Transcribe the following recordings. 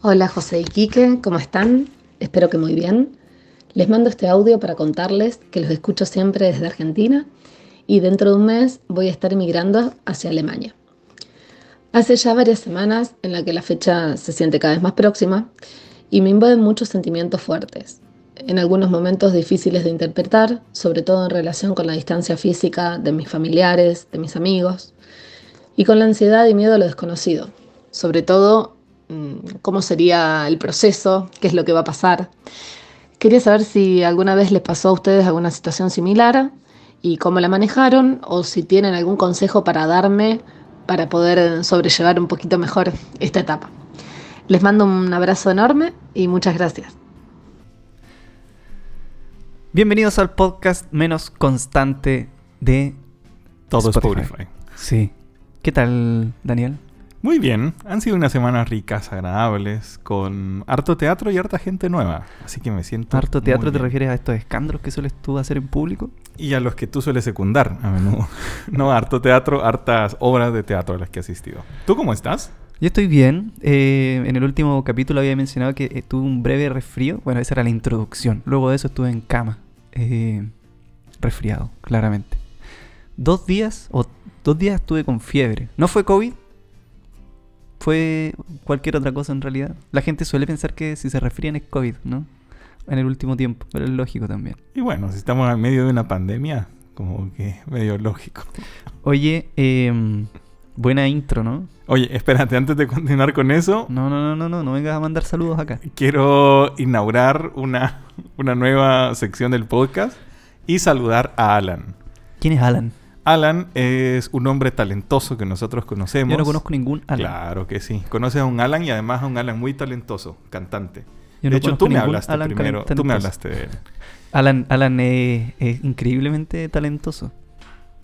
Hola José y Quique, ¿cómo están? Espero que muy bien. Les mando este audio para contarles que los escucho siempre desde Argentina y dentro de un mes voy a estar emigrando hacia Alemania. Hace ya varias semanas en la que la fecha se siente cada vez más próxima y me invaden muchos sentimientos fuertes, en algunos momentos difíciles de interpretar, sobre todo en relación con la distancia física de mis familiares, de mis amigos, y con la ansiedad y miedo a lo desconocido, sobre todo cómo sería el proceso, qué es lo que va a pasar. Quería saber si alguna vez les pasó a ustedes alguna situación similar y cómo la manejaron o si tienen algún consejo para darme para poder sobrellevar un poquito mejor esta etapa. Les mando un abrazo enorme y muchas gracias. Bienvenidos al podcast menos constante de Todo Spotify. Spotify. Sí. ¿Qué tal, Daniel? Muy bien, han sido unas semanas ricas, agradables, con harto teatro y harta gente nueva. Así que me siento. ¿Harto teatro te refieres a estos escándalos que sueles tú hacer en público? Y a los que tú sueles secundar a menudo. no, harto teatro, hartas obras de teatro a las que he asistido. ¿Tú cómo estás? Yo estoy bien. Eh, en el último capítulo había mencionado que eh, tuve un breve resfrío. Bueno, esa era la introducción. Luego de eso estuve en cama. eh, resfriado, claramente. Dos días, o dos días estuve con fiebre. No fue COVID. Fue cualquier otra cosa en realidad. La gente suele pensar que si se resfrían es COVID, ¿no? En el último tiempo. Pero es lógico también. Y bueno, si estamos en medio de una pandemia, como que medio lógico. Oye, em, buena intro, ¿no? Oye, espérate, antes de continuar con eso, No, no, no, no, no, no vengas a mandar saludos acá. quiero inaugurar una, una nueva sección del podcast y saludar a Alan. ¿Quién es Alan? Alan es un hombre talentoso que nosotros conocemos. Yo no conozco ningún Alan. Claro que sí. Conoces a un Alan y además a un Alan muy talentoso, cantante. Yo de no hecho, conozco tú me hablaste Alan primero. Tú talentoso. me hablaste de él. Alan, Alan es, es increíblemente talentoso.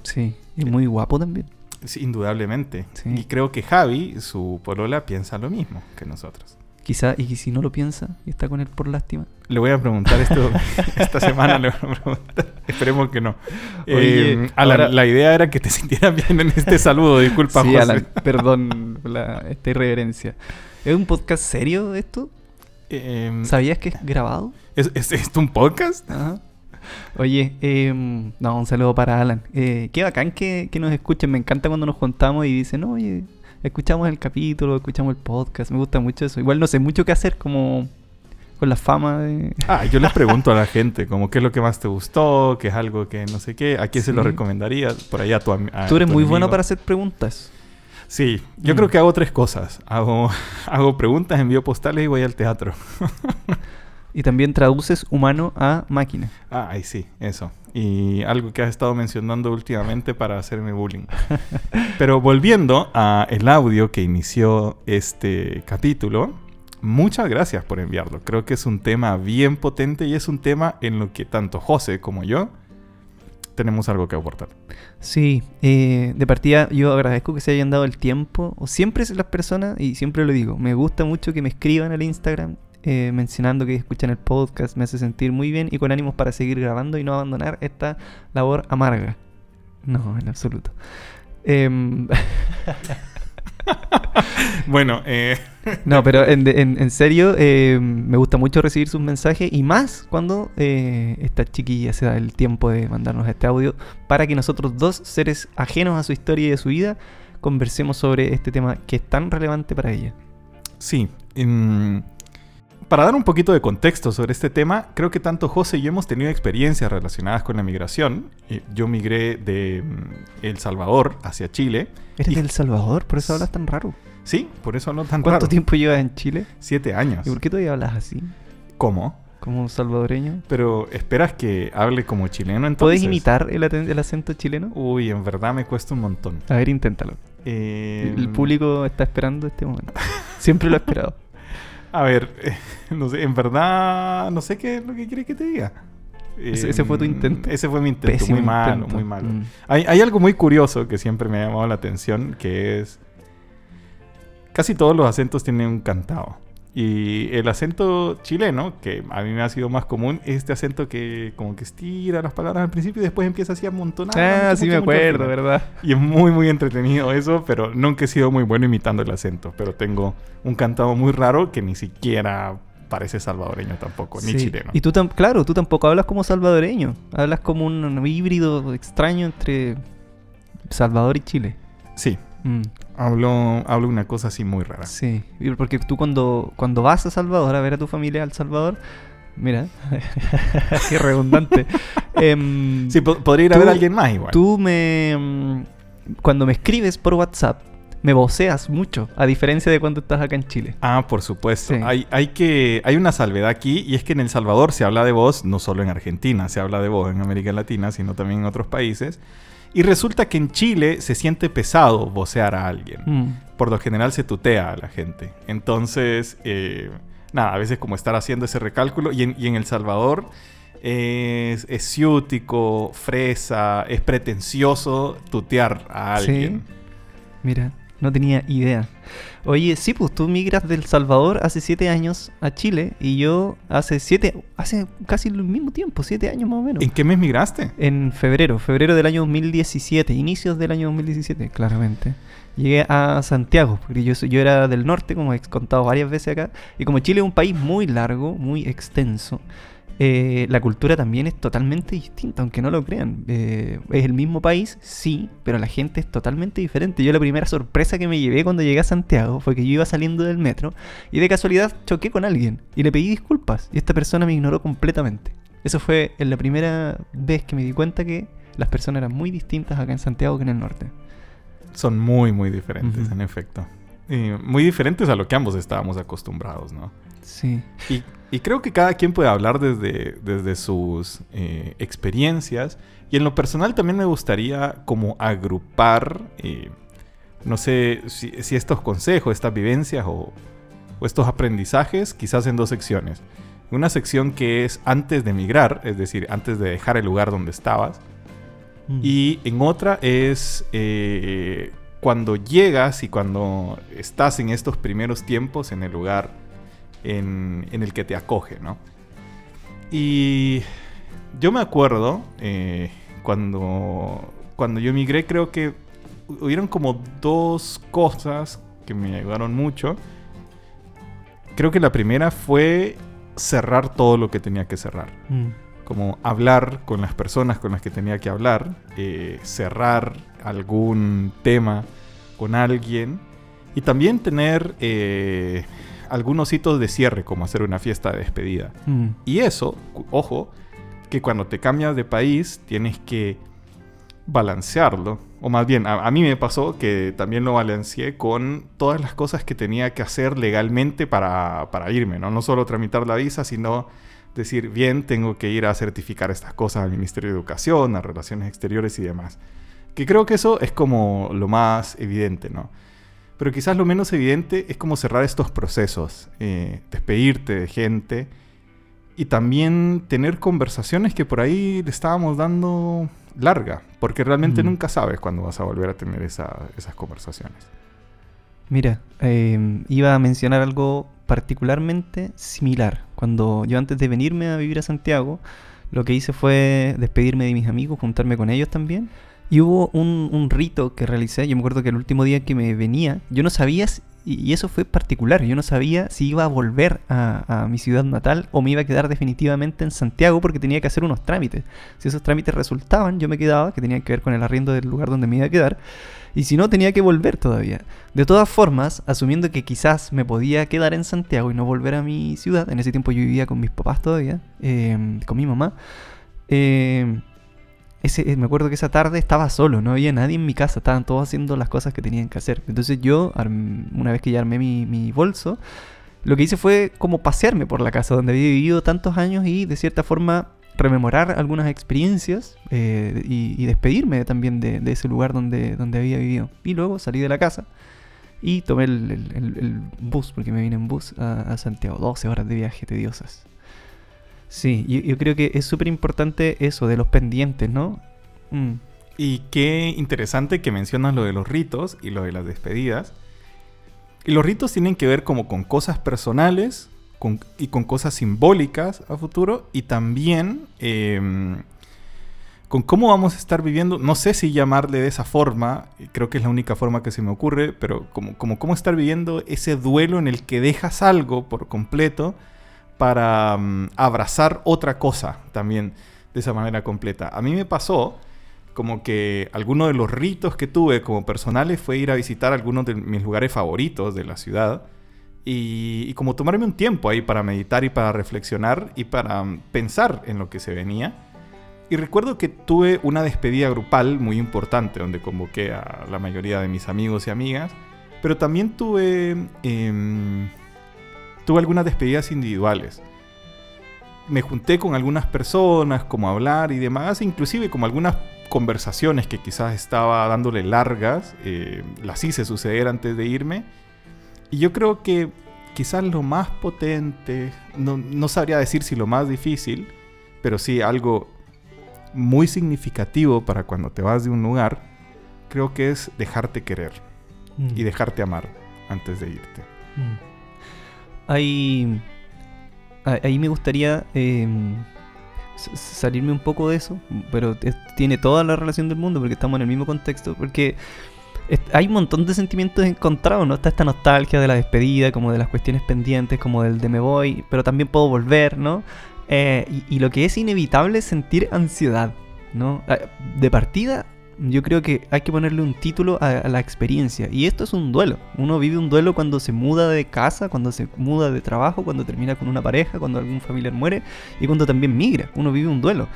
Sí, y muy guapo también. Sí, indudablemente. Sí. Y creo que Javi, su polola, piensa lo mismo que nosotros. Quizá, y si no lo piensa y está con él por lástima. Le voy a preguntar esto esta semana. Le voy a preguntar. Esperemos que no. Oye, Eh, Alan, ahora- la idea era que te sintieras bien en este saludo. Disculpa, sí, José. Alan, perdón la, esta irreverencia. ¿Es un podcast serio esto? Eh, ¿Sabías que es grabado? ¿es, es esto un podcast? Ajá. Oye, em, no, un saludo para Alan. Eh, qué bacán que, que nos escuchen. Me encanta cuando nos juntamos y dicen, oye, escuchamos el capítulo, escuchamos el podcast. Me gusta mucho eso. Igual no sé mucho qué hacer como con la fama de... Ah, yo les pregunto a la gente, como qué es lo que más te gustó, qué es algo que no sé qué, a quién se lo recomendarías, por allá a tu Tú eres muy bueno para hacer preguntas. Sí, yo Mm. creo que hago tres cosas. Hago, hago preguntas, envío postales y voy al teatro. Y también traduces humano a máquina. Ah, ahí sí, eso. Y algo que has estado mencionando últimamente para hacerme bullying. Pero volviendo a el audio que inició este capítulo, muchas gracias por enviarlo. Creo que es un tema bien potente y es un tema en lo que tanto José como yo tenemos algo que aportar. Sí, eh, de partida yo agradezco que se hayan dado el tiempo. O siempre las personas, y siempre lo digo, me gusta mucho que me escriban al Instagram eh, mencionando que escuchan el podcast, me hace sentir muy bien y con ánimos para seguir grabando y no abandonar esta labor amarga. No, en absoluto. Em, Bueno, eh, no, pero en, de- en- en serio, eh, me gusta mucho recibir sus mensajes y más cuando eh, esta chiquilla se da el tiempo de mandarnos este audio para que nosotros dos, seres ajenos a su historia y a su vida, conversemos sobre este tema que es tan relevante para ella. Sí. em, para dar un poquito de contexto sobre este tema, creo que tanto José y yo hemos tenido experiencias relacionadas con la migración. Eh, Yo migré de mm, El Salvador hacia Chile. ¿Eres de El Salvador? ¿Por eso hablas tan raro? Sí, por eso no tan ¿Cuánto raro. tiempo llevas en Chile? Siete años. ¿Y por qué todavía hablas así? ¿Cómo? Como salvadoreño. Pero esperas que hable como chileno entonces. ¿Puedes imitar el acento chileno? Uy, en verdad me cuesta un montón. A ver, inténtalo. Eh, El público está esperando este momento. Siempre lo ha esperado. A ver, no sé, en verdad no sé qué es lo que quiere que te diga. Ese- ese fue tu Eh, intento. Ese fue mi intento, Pésimo muy malo, intento. muy malo. Mm. Hay, hay algo muy curioso que siempre me ha llamado la atención, que es... Casi todos los acentos tienen un cantado. Y el acento chileno, que a mí me ha sido más común, es este acento que como que estira las palabras al principio y después empieza así a amontonar. Ah, mucho, sí me mucho, acuerdo. ¿verdad? Y es muy, muy entretenido eso, pero nunca he sido muy bueno imitando el acento. Pero tengo un cantado muy raro que ni siquiera parece salvadoreño tampoco, ni chileno. Y tú, tam- claro, tú tampoco hablas como salvadoreño. Hablas como un, un híbrido extraño entre Salvador y Chile. Sí, Mm, hablo, hablo una cosa así muy rara. sí, porque tú cuando, cuando vas a Salvador a ver a tu familia al Salvador, mira, qué redundante. Em, Sí, po- podría ir a ver Tú- a alguien más igual. Tú me. mm, Cuando me escribes por WhatsApp, me voceas mucho, a diferencia de cuando estás acá en Chile. Ah, por supuesto. Sí. Hay, hay, que, hay una salvedad aquí y es que en El Salvador se habla de voz, no solo en Argentina, se habla de voz en América Latina, sino también en otros países. Y resulta que en Chile se siente pesado vocear a alguien. Mm, Por lo general se tutea a la gente. Entonces, eh, nada, a veces como estar haciendo ese recálculo. Y en, y en El Salvador es, es ciútico, fresa, es pretencioso tutear a Sí. alguien. Mira, no tenía idea. Oye, sí, pues tú migras del Salvador hace siete años a Chile y yo hace siete, hace casi el mismo tiempo, siete años más o menos. ¿En qué mes migraste? En febrero, febrero del año 2017, inicios del año 2017, claramente. Llegué a Santiago, porque yo, yo era del norte, como he contado varias veces acá, y como Chile es un país muy largo, muy extenso, eh, la cultura también es totalmente distinta, aunque no lo crean. Eh, es el mismo país, sí, pero la gente es totalmente diferente. Yo la primera sorpresa que me llevé cuando llegué a Santiago fue que yo iba saliendo del metro y de casualidad choqué con alguien y le pedí disculpas y esta persona me ignoró completamente. Eso fue en la primera vez que me di cuenta que las personas eran muy distintas acá en Santiago que en el norte. Son muy, muy diferentes, en efecto. Y muy diferentes a lo que ambos estábamos acostumbrados, ¿no? Sí. Y, y creo que cada quien puede hablar desde, desde sus eh, experiencias. Y en lo personal también me gustaría como agrupar, eh, no sé si, si estos consejos, estas vivencias o, o estos aprendizajes quizás en dos secciones. Una sección que es antes de emigrar, es decir, antes de dejar el lugar donde estabas. Mm. Y en otra es eh, cuando llegas y cuando estás en estos primeros tiempos en el lugar en, en el que te acoge, ¿no? Y yo me acuerdo eh, cuando, cuando yo emigré, creo que hubieron como dos cosas que me ayudaron mucho. Creo que la primera fue cerrar todo lo que tenía que cerrar Mm. como hablar con las personas con las que tenía que hablar, eh, cerrar algún tema con alguien y también tener eh, algunos hitos de cierre, como hacer una fiesta de despedida. Mm. Y eso, ojo, que cuando te cambias de país tienes que balancearlo. O más bien, a, a mí me pasó que también lo balanceé con todas las cosas que tenía que hacer legalmente para, para irme, ¿no? No solo tramitar la visa, sino decir, bien, tengo que ir a certificar estas cosas al Ministerio de Educación, a Relaciones Exteriores y demás. Que creo que eso es como lo más evidente, ¿no? Pero quizás lo menos evidente es como cerrar estos procesos, eh, despedirte de gente y también tener conversaciones que por ahí le estábamos dando larga, porque realmente Mm. nunca sabes cuándo vas a volver a tener esa- esas conversaciones. Mira, eh, iba a mencionar algo particularmente similar. Cuando yo antes de venirme a vivir a Santiago, lo que hice fue despedirme de mis amigos, juntarme con ellos también. Y hubo un, un rito que realicé. Yo me acuerdo que el último día que me venía, yo no sabía, y eso fue particular, yo no sabía si iba a volver a, a mi ciudad natal o me iba a quedar definitivamente en Santiago porque tenía que hacer unos trámites. Si esos trámites resultaban, yo me quedaba, que tenían que ver con el arriendo del lugar donde me iba a quedar. Y si no, tenía que volver todavía. De todas formas, asumiendo que quizás me podía quedar en Santiago y no volver a mi ciudad, en ese tiempo yo vivía con mis papás todavía, eh, con mi mamá, eh, eh, me acuerdo que esa tarde estaba solo, no había nadie en mi casa, estaban todos haciendo las cosas que tenían que hacer. Entonces yo, una vez que ya armé mi, bolso, lo que hice fue como pasearme por la casa donde había vivido tantos años y de cierta forma rememorar algunas experiencias eh, y, despedirme también de, ese lugar donde, donde había vivido. Y luego salí de la casa y tomé el bus, porque me vine en bus a, a Santiago. 12 horas de viaje tediosas. Sí, yo, yo creo que es súper importante eso de los pendientes, ¿no? Mm, Y qué interesante que mencionas lo de los ritos y lo de las despedidas. Y los ritos tienen que ver como con cosas personales y con cosas simbólicas a futuro y también em, con cómo vamos a estar viviendo, no sé si llamarle de esa forma, creo que es la única forma que se me ocurre, pero como, como cómo estar viviendo ese duelo en el que dejas algo por completo para mm, abrazar otra cosa también de esa manera completa. A mí me pasó como que alguno de los ritos que tuve como personales fue ir a visitar algunos de mis lugares favoritos de la ciudad y, como tomarme un tiempo ahí para meditar y para reflexionar y para mm, pensar en lo que se venía. Y recuerdo que tuve una despedida grupal muy importante donde convoqué a la mayoría de mis amigos y amigas, pero también tuve, em, tuve algunas despedidas individuales me junté con algunas personas, como hablar y demás, inclusive como algunas conversaciones que quizás estaba dándole largas, eh, las hice suceder antes de irme. Y yo creo que quizás lo más potente, no, no sabría decir si lo más difícil, pero sí algo muy significativo para cuando te vas de un lugar, creo que es dejarte querer y mm. dejarte amar antes de irte. Mm. Hay ahí me gustaría em, salirme un poco de eso, pero tiene toda la relación del mundo porque estamos en el mismo contexto, porque hay un montón de sentimientos encontrados, ¿no? Está esta nostalgia de la despedida, como de las cuestiones pendientes, como del de me voy, pero también puedo volver, ¿no? Eh, y, y, lo que es inevitable es sentir ansiedad, ¿no? Ah, de partida, yo creo que hay que ponerle un título a, la experiencia. Y esto es un duelo. Uno vive un duelo cuando se muda de casa, cuando se muda de trabajo, cuando termina con una pareja, cuando algún familiar muere y cuando también migra. Uno vive un duelo.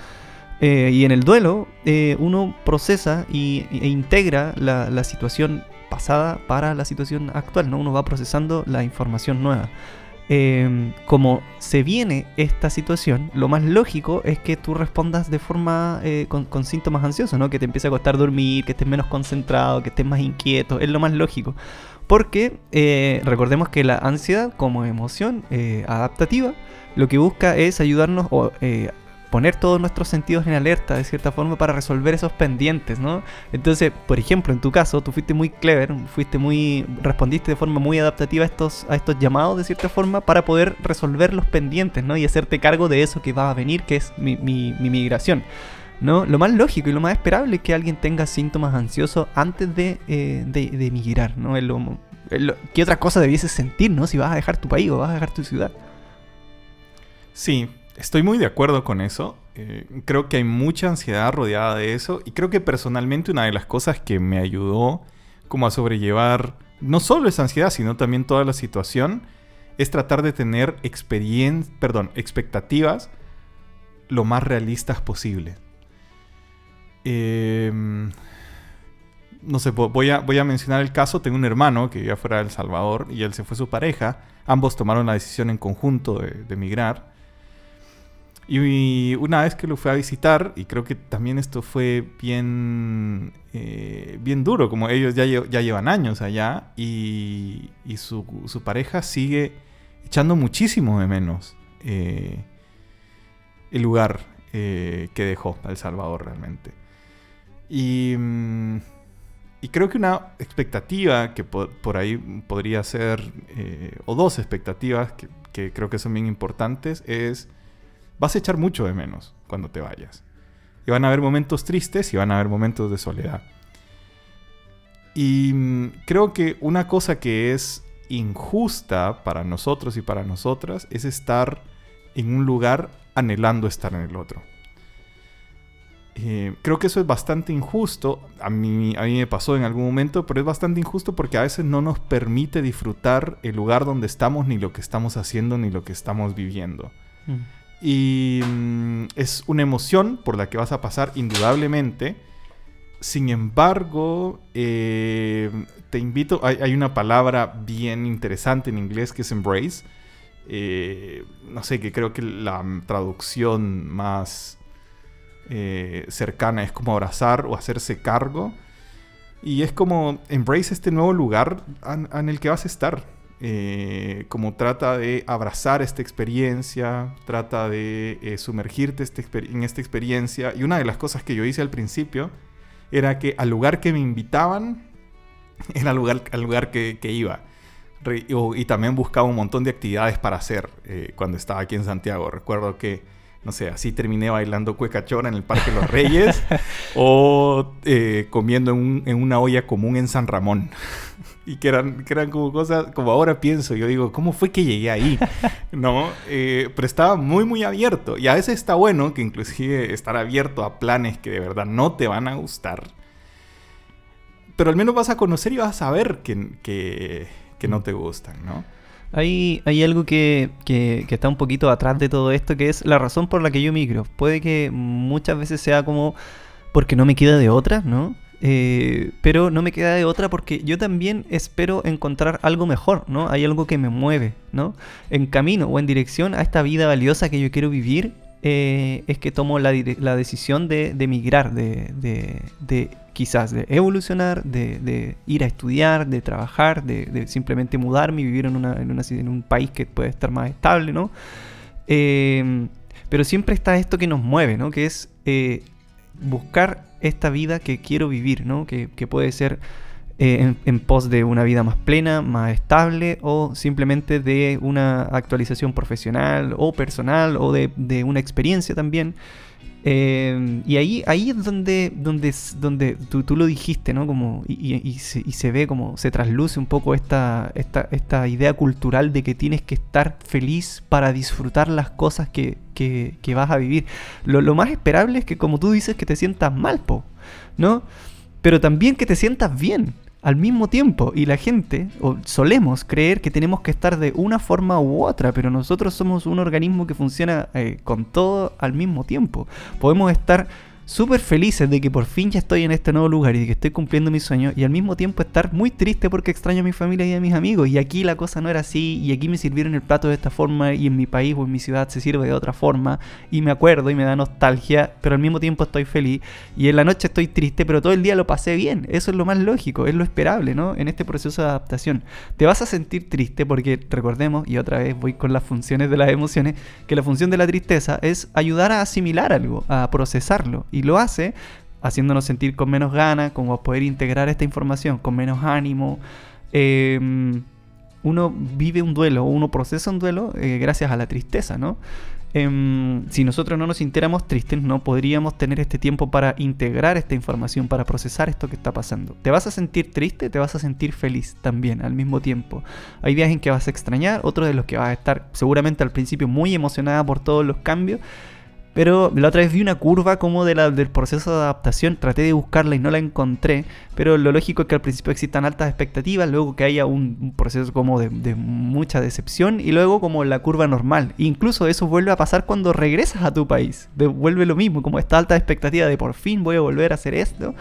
Eh, y en el duelo eh, uno procesa y, e integra la, la situación pasada para la situación actual. ¿no? Uno va procesando la información nueva. Em, como se viene esta situación, lo más lógico es que tú respondas de forma eh, con, síntomas ansiosos, ¿no? Que te empiece a costar dormir, que estés menos concentrado, que estés más inquieto, es lo más lógico. Porque eh, recordemos que la ansiedad como emoción eh, adaptativa lo que busca es ayudarnos o poner todos nuestros sentidos en alerta de cierta forma para resolver esos pendientes, ¿no? Entonces, por ejemplo, en tu caso, tú fuiste muy clever, fuiste muy respondiste de forma muy adaptativa a estos a estos llamados de cierta forma para poder resolver los pendientes, ¿no? Y hacerte cargo de eso que va a venir, que es mi, mi, migración. ¿no? Lo más lógico y lo más esperable es que alguien tenga síntomas ansiosos antes de, eh, de, migrar, ¿no? ¿Qué otra cosa debieses sentir, ¿no? Si vas a dejar tu país o vas a dejar tu ciudad. Sí, Estoy muy de acuerdo con eso. Eh, creo que hay mucha ansiedad rodeada de eso. Y creo que personalmente una de las cosas que me ayudó como a sobrellevar no solo esa ansiedad, sino también toda la situación, es tratar de tener perdón, expectativas lo más realistas posible. Em, no sé, voy a, voy a mencionar el caso. Tengo un hermano que vivía fuera de El Salvador y él se fue su pareja. Ambos tomaron la decisión en conjunto de, de emigrar. Y una vez que lo fui a visitar, y creo que también esto fue bien, eh, bien duro, como ellos ya, ya llevan años allá, y, su, pareja sigue echando muchísimo de menos eh, el lugar eh, que dejó El Salvador realmente. Y, mm, y, creo que una expectativa que por, ahí podría ser, o dos expectativas que, que creo que son bien importantes, es vas a echar mucho de menos cuando te vayas. Y van a haber momentos tristes y van a haber momentos de soledad. Y mm, creo que una cosa que es injusta para nosotros y para nosotras es estar en un lugar anhelando estar en el otro. Eh, creo que eso es bastante injusto. A mí, a mí me pasó en algún momento, pero es bastante injusto porque a veces no nos permite disfrutar el lugar donde estamos, ni lo que estamos haciendo, ni lo que estamos viviendo. Mm. Y mm, es una emoción por la que vas a pasar indudablemente. Sin embargo, eh, te invito, hay, una palabra bien interesante en inglés que es embrace. Eh, no sé, que creo que la traducción más eh, cercana es como abrazar o hacerse cargo. Y es como embrace este nuevo lugar en el que vas a estar eh, como trata de abrazar esta experiencia, trata de eh, sumergirte este en esta experiencia. Y una de las cosas que yo hice al principio era que al lugar que me invitaban, era al lugar, al lugar que, iba. y también buscaba un montón de actividades para hacer eh, cuando estaba aquí en Santiago. Recuerdo que, no sé, así terminé bailando cuecachora en el Parque Los Reyes o eh, comiendo en, una olla común en San Ramón. y que eran, que eran como cosas, como ahora pienso, yo digo, ¿cómo fue que llegué ahí? ¿No? Eh, pero estaba muy, muy abierto. Y a veces está bueno que inclusive estar abierto a planes que de verdad no te van a gustar. Pero al menos vas a conocer y vas a saber que, que que no te gustan, ¿no? Hay, hay algo que, que, está un poquito atrás de todo esto, que es la razón por la que yo migro. Puede que muchas veces sea como porque no me queda de otra, ¿no? Eh, pero no me queda de otra porque yo también espero encontrar algo mejor, ¿no? Hay algo que me mueve, ¿no? En camino o en dirección a esta vida valiosa que yo quiero vivir, eh, es que tomo la, decisión de, migrar, de, quizás de evolucionar, de, ir a estudiar, de trabajar, de, simplemente mudarme y vivir en, un país que puede estar más estable, ¿no? Eh, pero siempre está esto que nos mueve, ¿no? Que es eh, buscar esta vida que quiero vivir, ¿no? Que, puede ser eh, en, pos de una vida más plena, más estable o simplemente de una actualización profesional o personal o de, una experiencia también. Eh, y ahí, ahí es donde, donde, donde tú, lo dijiste, ¿no? Como, y, se, ve como se trasluce un poco esta, esta, esta, idea cultural de que tienes que estar feliz para disfrutar las cosas que, vas a vivir. Lo, lo, más esperable es que, como tú dices, que te sientas mal, po, ¿no? Pero también que te sientas bien al mismo tiempo y la gente, o solemos creer que tenemos que estar de una forma u otra, pero nosotros somos un organismo que funciona eh, con todo al mismo tiempo. Podemos estar súper felices de que por fin ya estoy en este nuevo lugar y de que estoy cumpliendo mi sueño y al mismo tiempo estar muy triste porque extraño a mi familia y a mis amigos. Y aquí la cosa no era así y aquí me sirvieron el plato de esta forma y en mi país o en mi ciudad se sirve de otra forma. Y me acuerdo y me da nostalgia pero al mismo tiempo estoy feliz. Y en la noche estoy triste pero todo el día lo pasé bien. Eso es lo más lógico es lo esperable ¿no? en este proceso de adaptación. Te vas a sentir triste porque recordemos y otra vez voy con las funciones de las emociones que la función de la tristeza es ayudar a asimilar algo a procesarlo. y lo hace haciéndonos sentir con menos ganas, como poder integrar esta información con menos ánimo. Em, uno vive un duelo, uno procesa un duelo eh, gracias a la tristeza, ¿no? Em, si nosotros no nos sintiéramos tristes, no podríamos tener este tiempo para integrar esta información, para procesar esto que está pasando. Te vas a sentir triste, te vas a sentir feliz también al mismo tiempo. Hay días en que vas a extrañar, otros de los que vas a estar seguramente al principio muy emocionada por todos los cambios pero la otra vez vi una curva como de la, del proceso de adaptación, traté de buscarla y no la encontré, pero lo lógico es que al principio existan altas expectativas, luego que haya un, proceso como de, mucha decepción y luego como la curva normal. incluso eso vuelve a pasar cuando regresas a tu país, vuelve lo mismo, como esta alta expectativa de por fin voy a volver a hacer esto.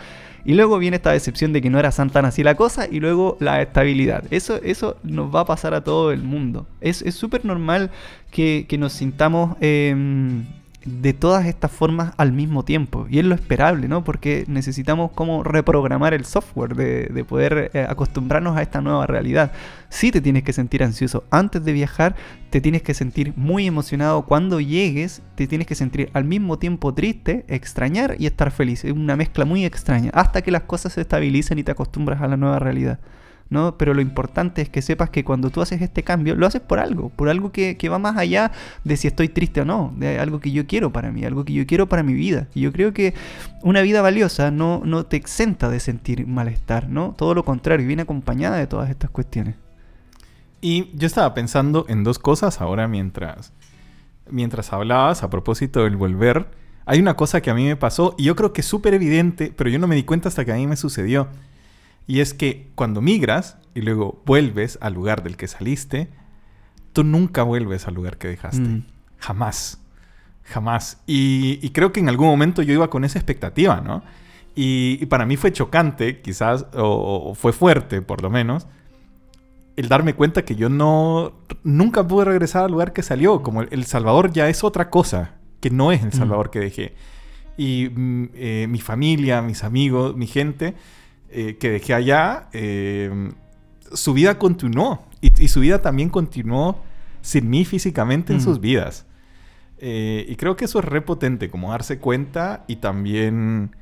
Y luego viene esta decepción de que no era tan así la cosa y luego la estabilidad. Eso, eso nos va a pasar a todo el mundo. Es súper normal que, nos sintamos... Em, de todas estas formas al mismo tiempo. Y es lo esperable, ¿no? Porque necesitamos como reprogramar el software, de, poder eh, acostumbrarnos a esta nueva realidad. Si te tienes que sentir ansioso antes de viajar, te tienes que sentir muy emocionado cuando llegues, te tienes que sentir al mismo tiempo triste, extrañar y estar feliz. Es una mezcla muy extraña, hasta que las cosas se estabilicen y te acostumbras a la nueva realidad. ¿No? Pero lo importante es que sepas que cuando tú haces este cambio, lo haces por algo, por algo que, va más allá de si estoy triste o no, de algo que yo quiero para mí, algo que yo quiero para mi vida. Y yo creo que una vida valiosa no, no te exenta de sentir malestar, ¿no? Todo lo contrario, viene acompañada de todas estas cuestiones. Y yo estaba pensando en dos cosas ahora mientras, mientras hablabas a propósito del volver. Hay una cosa que a mí me pasó y yo creo que es súper evidente, pero yo no me di cuenta hasta que a mí me sucedió. Y es que cuando migras y luego vuelves al lugar del que saliste, tú nunca vuelves al lugar que dejaste. Mm. Jamás. Jamás. Y, creo que en algún momento yo iba con esa expectativa, ¿no? Y, para mí fue chocante, quizás, o, fue fuerte, por lo menos, el darme cuenta que yo no, nunca pude regresar al lugar que salió. Como El, Salvador ya es otra cosa, que no es El mm. Salvador que dejé. Y mm, eh, mi familia, mis amigos, mi gente, eh, que dejé allá, eh, su vida continuó. Y, su vida también continuó sin mí físicamente en mm. sus vidas. Eh, y creo que eso es repotente, como darse cuenta y también,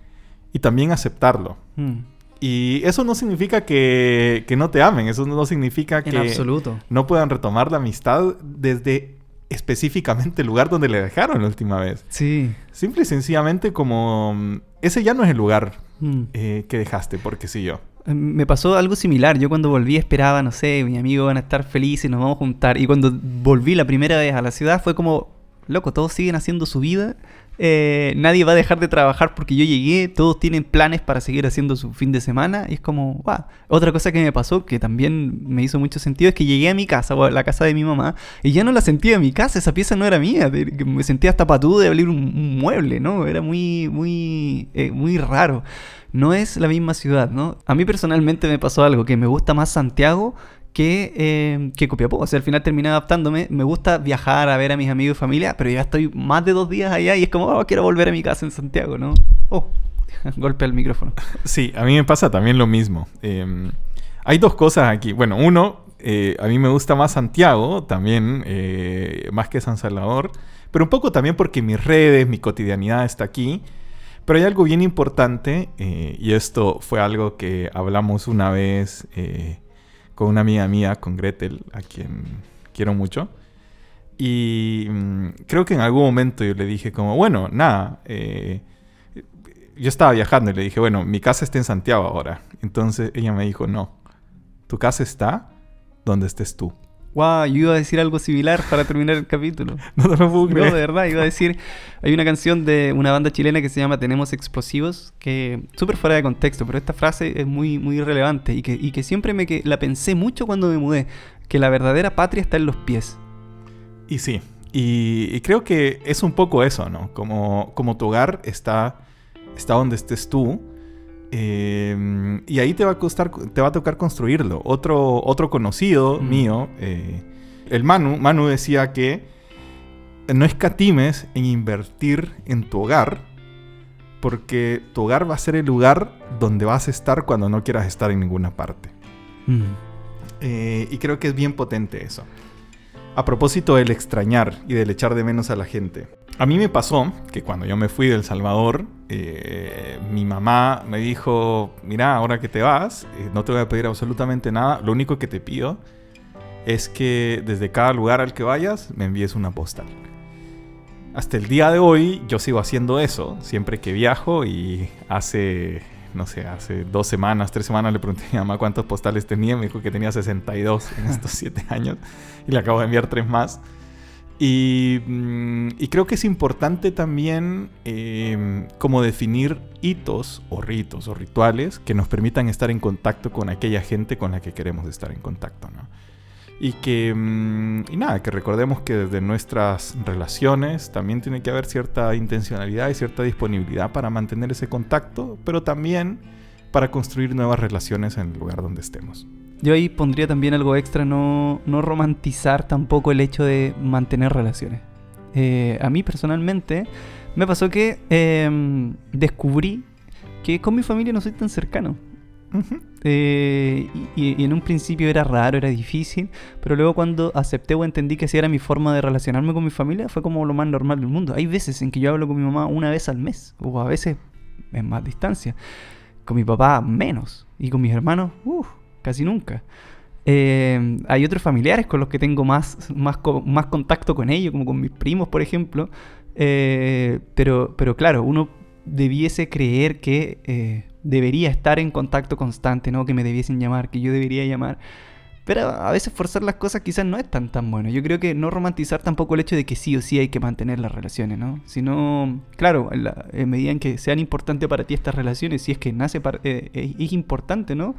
y también aceptarlo. Mm. Y eso no significa que, que no te amen, eso no significa que En absoluto. no puedan retomar la amistad desde específicamente el lugar donde le dejaron la última vez. Sí. Simple y sencillamente como ese ya no es el lugar Mm. eh, que dejaste, porque sí yo. Eh, Me pasó algo similar. Yo cuando volví esperaba, no sé, mis amigos van a estar felices, nos vamos a juntar. Y cuando volví la primera vez a la ciudad fue como, loco, todos siguen haciendo su vida. Eh, nadie va a dejar de trabajar porque yo llegué. Todos tienen planes para seguir haciendo su fin de semana. Y es como, guau. Otra cosa que me pasó que también me hizo mucho sentido es que llegué a mi casa, o a la casa de mi mamá, y ya no la sentía mi casa. Esa pieza no era mía. Me sentía hasta patudo de abrir un, un mueble, ¿no? Era muy, muy, eh, muy raro no es la misma ciudad, ¿no? A mí personalmente me pasó algo, que me gusta más Santiago que, eh, que. O sea, al final terminé adaptándome. Me gusta viajar a ver a mis amigos y familia, pero ya estoy más de dos días allá y es como, oh, quiero volver a mi casa en Santiago, ¿no? Oh, golpe al micrófono. Sí, a mí me pasa también lo mismo. Eh, hay dos cosas aquí. Bueno, uno, eh, a mí me gusta más Santiago también, eh, más que San Salvador, pero un poco también porque mis redes, mi cotidianidad está aquí. Pero hay algo bien importante, eh, y esto fue algo que hablamos una vez con una amiga mía, con Gretel, a quien quiero mucho. Y mm, creo que en algún momento yo le dije como, bueno, nada, eh, yo estaba viajando y le dije, bueno, mi casa está en Santiago ahora. Entonces ella me dijo, no, tu casa está donde estés tú. Wow, yo iba a decir algo similar para terminar el capítulo. No te lo puedo No, creer. de verdad, iba a decir, hay una canción de una banda chilena que se llama Tenemos Explosivos, que súper fuera de contexto, pero esta frase es muy, muy relevante y que, y que siempre me que la pensé mucho cuando me mudé, que la verdadera patria está en los pies. Y sí, y, y creo que es un poco eso, ¿no? Como, como tu hogar está, está donde estés tú. Eh, y ahí te va a costar, te va a tocar construirlo. Otro, otro conocido Mm. mío, eh, el Manu, Manu decía que no escatimes en invertir en tu hogar, porque tu hogar va a ser el lugar donde vas a estar cuando no quieras estar en ninguna parte. Eh, y creo que es bien potente eso. A propósito del extrañar y del echar de menos a la gente. A mí me pasó que cuando yo me fui de El Salvador, eh, mi mamá me dijo, mira, ahora que te vas, eh, no te voy a pedir absolutamente nada, lo único que te pido es que desde cada lugar al que vayas me envíes una postal. Hasta el día de hoy yo sigo haciendo eso, siempre que viajo y hace, no sé, hace dos semanas, tres semanas le pregunté a mi mamá cuántos postales tenía, me dijo que tenía 62 en estos siete años y le acabo de enviar tres más. Y, mm, y creo que es importante también eh, como definir hitos o ritos o rituales que nos permitan estar en contacto con aquella gente con la que queremos estar en contacto, ¿no? Y que, mm, y nada, que recordemos que desde nuestras relaciones también tiene que haber cierta intencionalidad y cierta disponibilidad para mantener ese contacto, pero también para construir nuevas relaciones en el lugar donde estemos. Yo ahí pondría también algo extra, no, no romantizar tampoco el hecho de mantener relaciones. Eh, a mí personalmente me pasó que em, descubrí que con mi familia no soy tan cercano. Ujú. Eh, y, en un principio era raro, era difícil, pero luego cuando acepté o entendí que así era mi forma de relacionarme con mi familia, fue como lo más normal del mundo. Hay veces en que yo hablo con mi mamá una vez al mes, o a veces en más distancia. Con mi papá menos, y con mis hermanos, uff, casi nunca. Eh, hay otros familiares con los que tengo más, más, más contacto con ellos, como con mis primos, por ejemplo. Eh, pero, pero claro, uno debiese creer que debería estar en contacto constante, ¿no? Que me debiesen llamar, que yo debería llamar. Pero a veces forzar las cosas quizás no es tan tan bueno. Yo creo que no romantizar tampoco el hecho de que sí o sí hay que mantener las relaciones, ¿no? Sino, claro, en, la- medida en que sean importantes para ti estas relaciones, si es que nace par- eh, es importante, ¿no?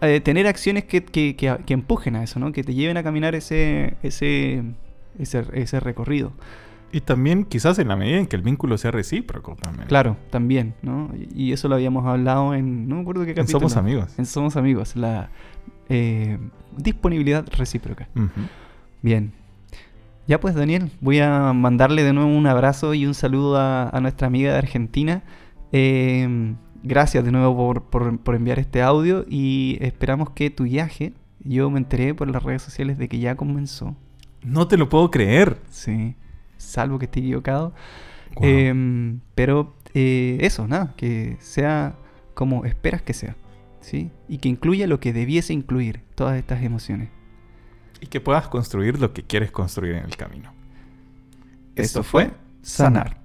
Eh, tener acciones que, que- que- empujen a eso, ¿no? Que te lleven a caminar ese, ese, ese recorrido. Y también quizás en la medida en que el vínculo sea recíproco también. Claro, también, ¿no? Y eso lo habíamos hablado en. No me acuerdo qué En capítulo. Somos amigos. En Somos Amigos, la eh, disponibilidad recíproca. Bien. Ya pues, Daniel, voy a mandarle de nuevo un abrazo y un saludo a, a nuestra amiga de Argentina. Eh, gracias de nuevo por, por- por enviar este audio y esperamos que tu viaje, yo me enteré por las redes sociales de que ya comenzó. No te lo puedo creer. Sí, salvo que esté equivocado. Em, pero eh, eso, nada, que sea como esperas que sea. ¿sí? Y que incluya lo que debiese incluir, todas estas emociones. Y que puedas construir lo que quieres construir en el camino. Esto fue Sanar.